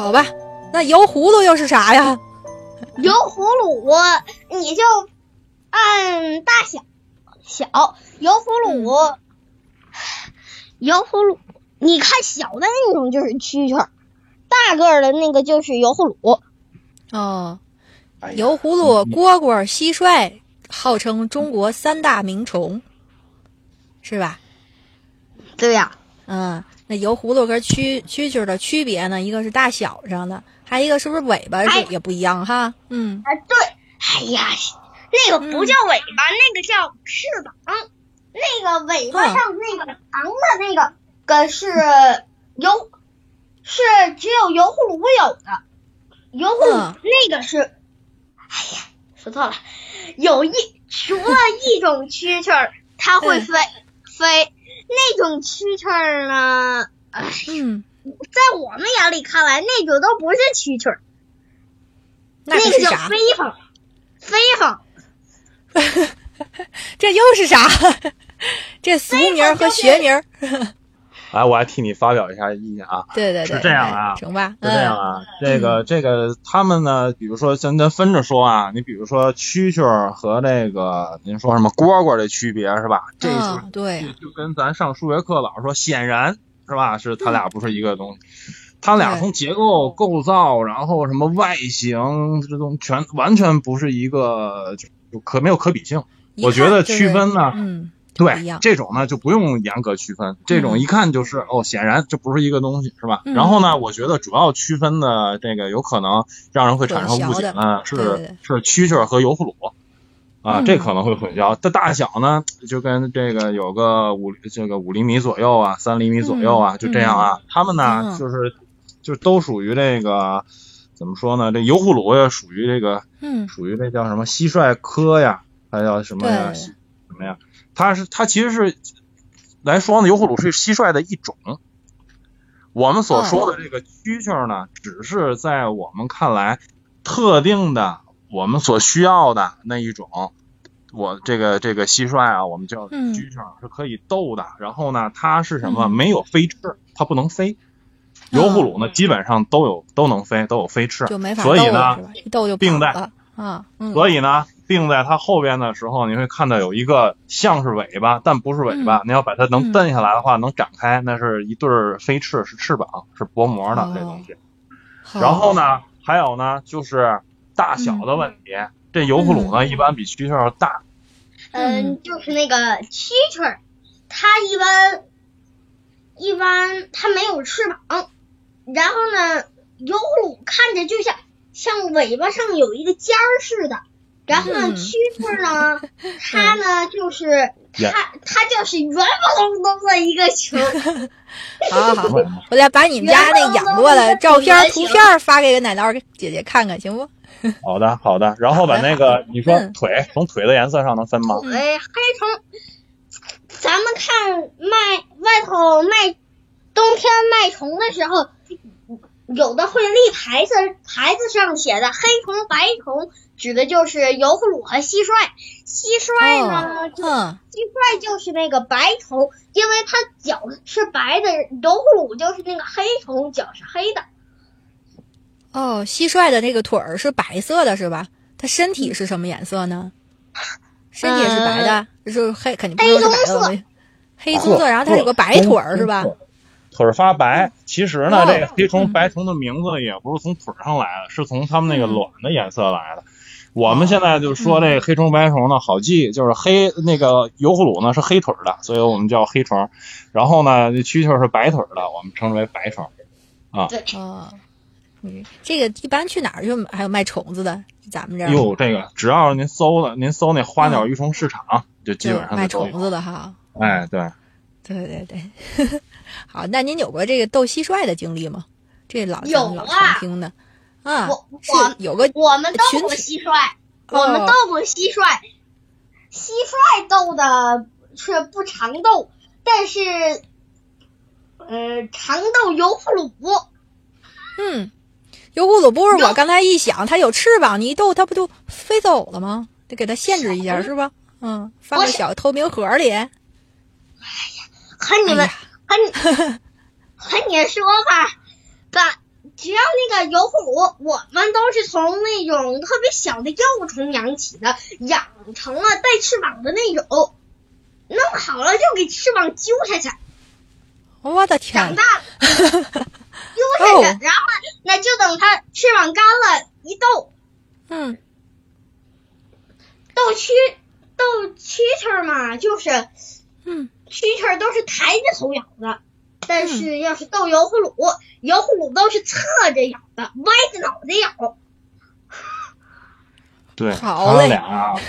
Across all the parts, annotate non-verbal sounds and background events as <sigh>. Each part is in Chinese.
好吧，那油葫芦又是啥呀？油葫芦，你就按大小小油葫芦，油葫芦，你看小的那种就是蛐蛐儿，大个儿的那个就是油葫芦。哦，油葫芦、蝈蝈、蟋蟀，号称中国三大名虫，是吧？对呀，嗯。那油葫芦跟蛐蛐蛐的区别呢？一个是大小上的，还一个是不是尾巴是也不一样哈？嗯，啊对，哎呀，那个不叫尾巴，那个叫翅膀。那个尾巴上那个长的那个个是油，是只有油葫芦有的。油葫芦那个是，哎呀，说错了，有一除了一种蛐蛐，它会飞飞。那种蛐蛐儿呢？嗯，在我们眼里看来，那种都不是蛐蛐儿，那个叫飞好，飞好。<laughs> 这又是啥？<laughs> 这俗名和学名。来，我来替你发表一下意见啊。对对对，是这样啊，成吧？是这样啊。这个这个，他们呢，比如说，咱咱分着说啊。你比如说，蛐蛐和那个，您说什么蝈蝈的区别是吧？这是对，就跟咱上数学课老师说，显然是吧？是它俩不是一个东西。它俩从结构构造，然后什么外形，这种全完全不是一个，就可没有可比性。我觉得区分呢，嗯。对，这种呢就不用严格区分，这种一看就是哦，显然这不是一个东西，是吧？然后呢，我觉得主要区分的这个有可能让人会产生误解呢，是是蛐蛐和油葫芦啊，这可能会混淆。它大小呢就跟这个有个五这个五厘米左右啊，三厘米左右啊，就这样啊。它们呢就是就都属于这个怎么说呢？这油葫芦也属于这个，嗯，属于这叫什么蟋蟀科呀？还叫什么呀？什么呀？它是它其实是来说呢，油葫芦是蟋蟀的一种。我们所说的这个蛐蛐呢，只是在我们看来特定的我们所需要的那一种。我这个这个蟋蟀啊，我们叫蛐蛐，是可以斗的。然后呢，它是什么？没有飞翅，它不能飞。油葫芦呢，基本上都有都能飞，都有飞翅。就没法所以呢，一斗就并在啊，所以呢。并在它后边的时候，你会看到有一个像是尾巴，但不是尾巴。你要把它能蹬下来的话，能展开，那是一对飞翅，是翅膀，是薄膜的这东西。然后呢，还有呢，就是大小的问题。这油葫芦呢，一般比蛐蛐要大。嗯，就是那个蛐蛐，它一般一般它没有翅膀。然后呢，油葫芦看着就像像尾巴上有一个尖儿似的。然后呢，蛐蛐呢，<laughs> 它呢就是它，它就是圆不隆咚的一个球。<laughs> 好好好，我再把你们家那养过的照片、图片发给奶酪姐姐看看，行不？<laughs> 好的，好的。然后把那个你说腿，从腿的颜色上能分吗？腿黑虫，咱们看卖外头卖冬天卖虫的时候，有的会立牌子，牌子上写的黑虫、白虫。指的就是油葫芦和蟋蟀，蟋蟀呢，就蟋蟀就是那个白虫，因为它脚是白的，油葫芦就是那个黑虫，脚是黑的。哦，蟋蟀的那个腿儿是白色的，是吧？它身体是什么颜色呢？身体也是白的，就是黑，肯定不是白的。黑棕色，然后它有个白腿儿，是吧？腿儿发白。其实呢，这个黑虫、白虫的名字也不是从腿上来的，是从它们那个卵的颜色来的。我们现在就说这黑虫白虫呢好记，就是黑那个油葫芦呢是黑腿的，所以我们叫黑虫。然后呢，蛐蛐是白腿的，我们称之为白虫。啊，对啊，嗯，这个一般去哪儿就还有卖虫子的？咱们这儿哟，这个只要您搜了，您搜那花鸟鱼虫市场，就基本上卖虫子的哈。哎，对，对对对，<laughs> 好，那您有过这个斗蟋蟀的经历吗？这老有老啊常听的啊，我我有个我们斗过蟋蟀，我们哦斗过蟋蟀，蟋蟀斗的却不常斗，但是呃常斗油葫芦。嗯，油葫芦不是我刚才一想，它有翅膀，你一逗它不就飞走了吗？得给它限制一下是吧？嗯，放个小透明盒里。和你们哎和你和你说吧，<laughs> 把只要那个油葫芦，我们都是从那种特别小的幼虫养起的，养成了带翅膀的那种，弄好了就给翅膀揪下去，我的天长，大了 <laughs> 揪下去，哦然后那就等它翅膀干了，一斗嗯。斗蛐斗蛐蛐儿嘛，就是嗯，蛐蛐儿都是抬着头咬的，但是要是斗油葫芦，油葫芦都是侧着咬的，歪着脑袋咬。对，好嘞他俩，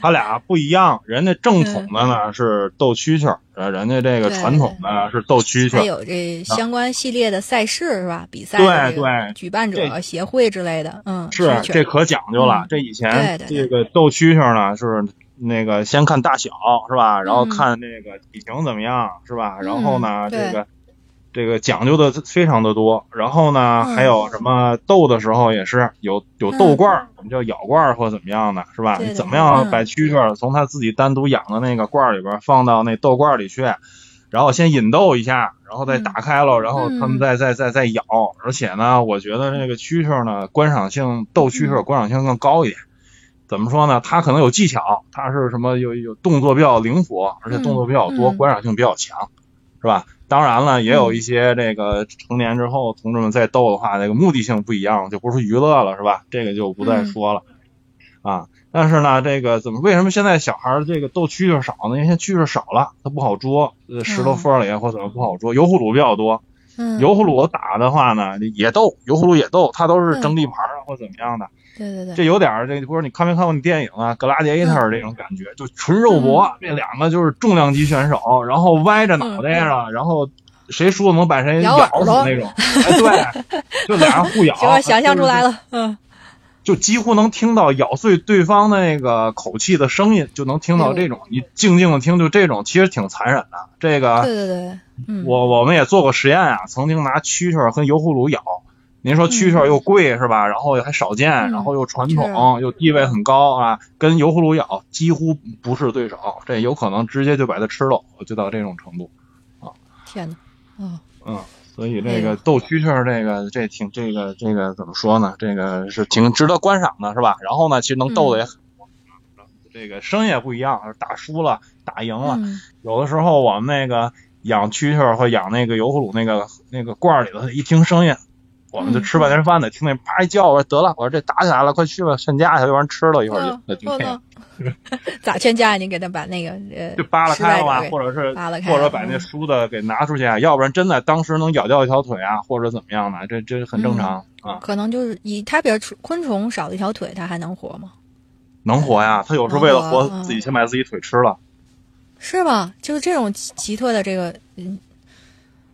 他俩不一样。人家正统的呢是斗蛐蛐人家这个传统的是斗蛐蛐儿。还有这相关系列的赛事是吧？比赛对对举办者协会之类的，嗯，是这可讲究了嗯。这以前这个斗蛐蛐儿呢是那个先看大小是吧？然后嗯看那个体型怎么样是吧？然后呢嗯这个这个讲究的非常的多。然后呢嗯还有什么斗的时候也是有有斗罐儿，我们叫咬罐儿或怎么样的是吧？你怎么样嗯把蛐蛐儿从它自己单独养的那个罐儿里边儿放到那斗罐儿里去？然后先引逗一下，然后再嗯打开了，然后他们嗯再再再再咬，而且呢，我觉得这个蛐蛐呢，观赏性斗蛐嗯蛐观赏性更高一点。怎么说呢？他可能有技巧，他是什么有有动作比较灵活，而且动作比较多，嗯嗯观赏性比较强，是吧？当然了，也有一些这个成年之后同志们在斗的话，那个目的性不一样，就不是娱乐了，是吧？这个就不再说了。啊，但是呢，这个怎么为什么现在小孩这个斗蛐蛐少呢？因为现在蛐蛐少了，它不好捉，呃，石头缝里或怎么不好捉，油葫芦比较多。嗯，油葫芦打的话呢，也斗，油葫芦也斗，它都是争地盘啊或怎么样的。对对对，这有点儿这，不是你看没看过你电影啊？格拉迪埃特这种感觉，就纯肉搏，这两个就是重量级选手，然后歪着脑袋上，然后谁输了能把谁咬死那种。哎，对，就俩人互咬。<laughs> 行，我想象出来了。嗯，就几乎能听到咬碎对方的那个口气的声音，就能听到这种。你静静的听，就这种，其实挺残忍的。这个对对对，嗯，我我们也做过实验啊，曾经拿蛐蛐儿和油葫芦咬。您说蛐蛐又贵是吧？然后还少见，嗯然后又传是统，又地位很高啊，跟油葫芦咬几乎不是对手，这有可能直接就把它吃了，就到这种程度啊。天哪，哦，嗯，所以这个斗蛐蛐，这个这挺这个这个怎么说呢？这个是挺值得观赏的，是吧？然后呢，其实能斗的也很多，这个声音也不一样，打输了打赢了，嗯有的时候我们那个养蛐蛐儿和养那个油葫芦那个那个罐儿里头，一听声音，我们就吃半天饭呢，听那啪一叫，我说得了，我说这打起来了，快去吧，劝架去，要不然吃了一会儿就 <laughs> 咋劝架？你给他把那个呃，就扒拉开了吧，或者是扒拉开或者把那输的给拿出去啊，要不然真的当时能咬掉一条腿啊，或者怎么样的，这这很正常啊，可能就是以它比如昆虫少了一条腿，它还能活吗？能活呀，他有时候为了活嗯自己先把自己腿吃了，是吗？就是这种奇奇特的这个，嗯，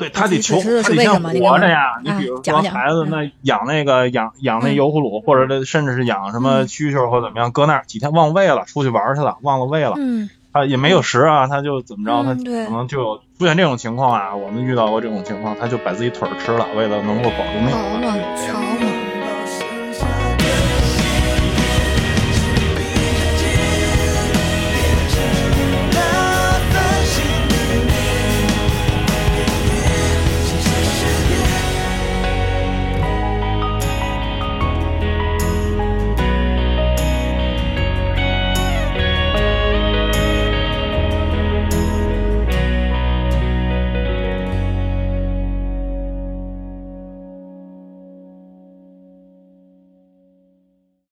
对他得求，他得先活着呀。你比如说孩子，那养那个养养那嗯。油葫芦，或者甚至是养什么嗯。蛐蛐或怎么样，搁那儿几天忘喂了，出去玩去了，忘了喂了，嗯。他也没有食啊，他就怎么着，他可能就有出现这种情况啊。我们遇到过这种情况，他就把自己腿吃了，为了能够保住命。